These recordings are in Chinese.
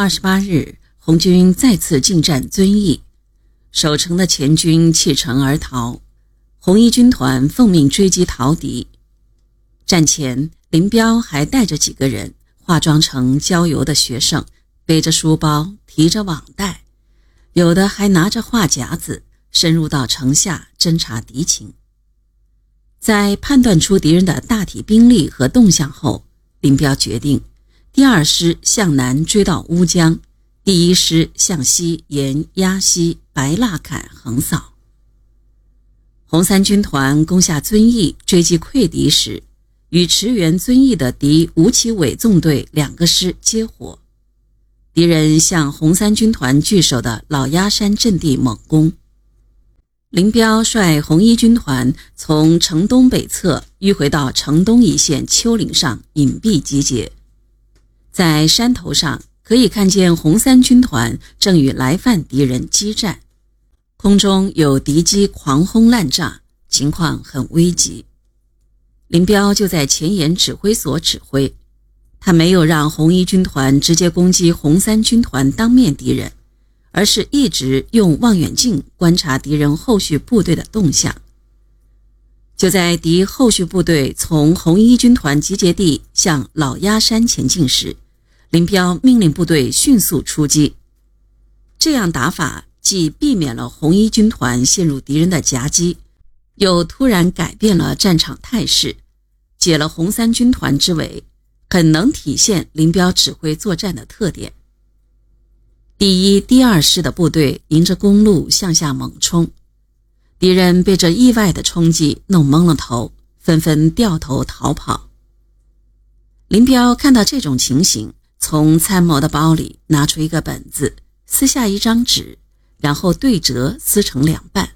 二十八日，红军再次进占遵义，守城的前军弃城而逃，红一军团奉命追击逃敌。战前，林彪还带着几个人，化妆成郊游的学生，背着书包，提着网袋，有的还拿着话夹子，深入到城下侦察敌情。在判断出敌人的大体兵力和动向后，林彪决定。第二师向南追到乌江，第一师向西沿鸭溪、白蜡坎横扫。红三军团攻下遵义，追击溃敌时，与驰援遵义的敌吴奇伟纵队两个师接火，敌人向红三军团据守的老鸭山阵地猛攻。林彪率红一军团从城东北侧迂回到城东一线丘陵上隐蔽集结。在山头上可以看见红三军团正与来犯敌人激战，空中有敌机狂轰滥炸，情况很危急。林彪就在前沿指挥所指挥，他没有让红一军团直接攻击红三军团当面敌人，而是一直用望远镜观察敌人后续部队的动向。就在敌后续部队从红一军团集结地向老鸭山前进时，林彪命令部队迅速出击。这样打法既避免了红一军团陷入敌人的夹击，又突然改变了战场态势，解了红三军团之围，很能体现林彪指挥作战的特点。第一、第二师的部队迎着公路向下猛冲。敌人被这意外的冲击弄懵了头，纷纷掉头逃跑。林彪看到这种情形，从参谋的包里拿出一个本子，撕下一张纸，然后对折撕成两半，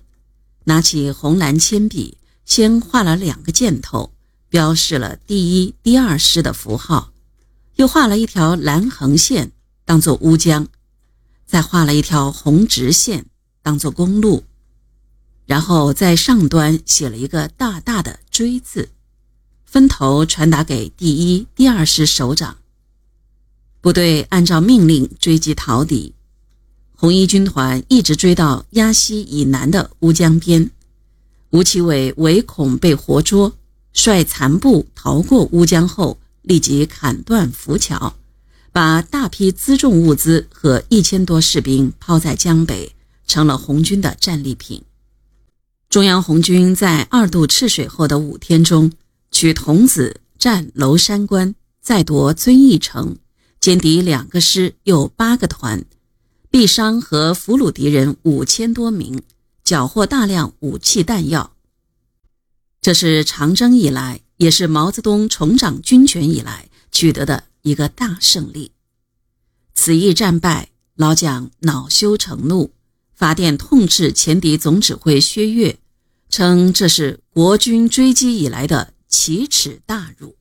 拿起红蓝铅笔，先画了两个箭头，标示了第一、第二师的符号，又画了一条蓝横线，当做乌江，再画了一条红直线，当做公路。然后在上端写了一个大大的“追”字，分头传达给第一、第二师首长。部队按照命令追击逃敌，红一军团一直追到鸭溪以南的乌江边。吴奇伟唯恐被活捉，率残部逃过乌江后，立即砍断浮桥，把大批辎重物资和一千多士兵抛在江北，成了红军的战利品。中央红军在二渡赤水后的五天中，取桐梓、占娄山关，再夺遵义城，歼敌两个师，又八个团，毙伤和俘虏敌人五千多名，缴获大量武器弹药。这是长征以来，也是毛泽东重掌军权以来取得的一个大胜利。此役战败，老蒋恼羞成怒，发电痛斥前敌总指挥薛岳。称这是国军追击以来的奇耻大辱。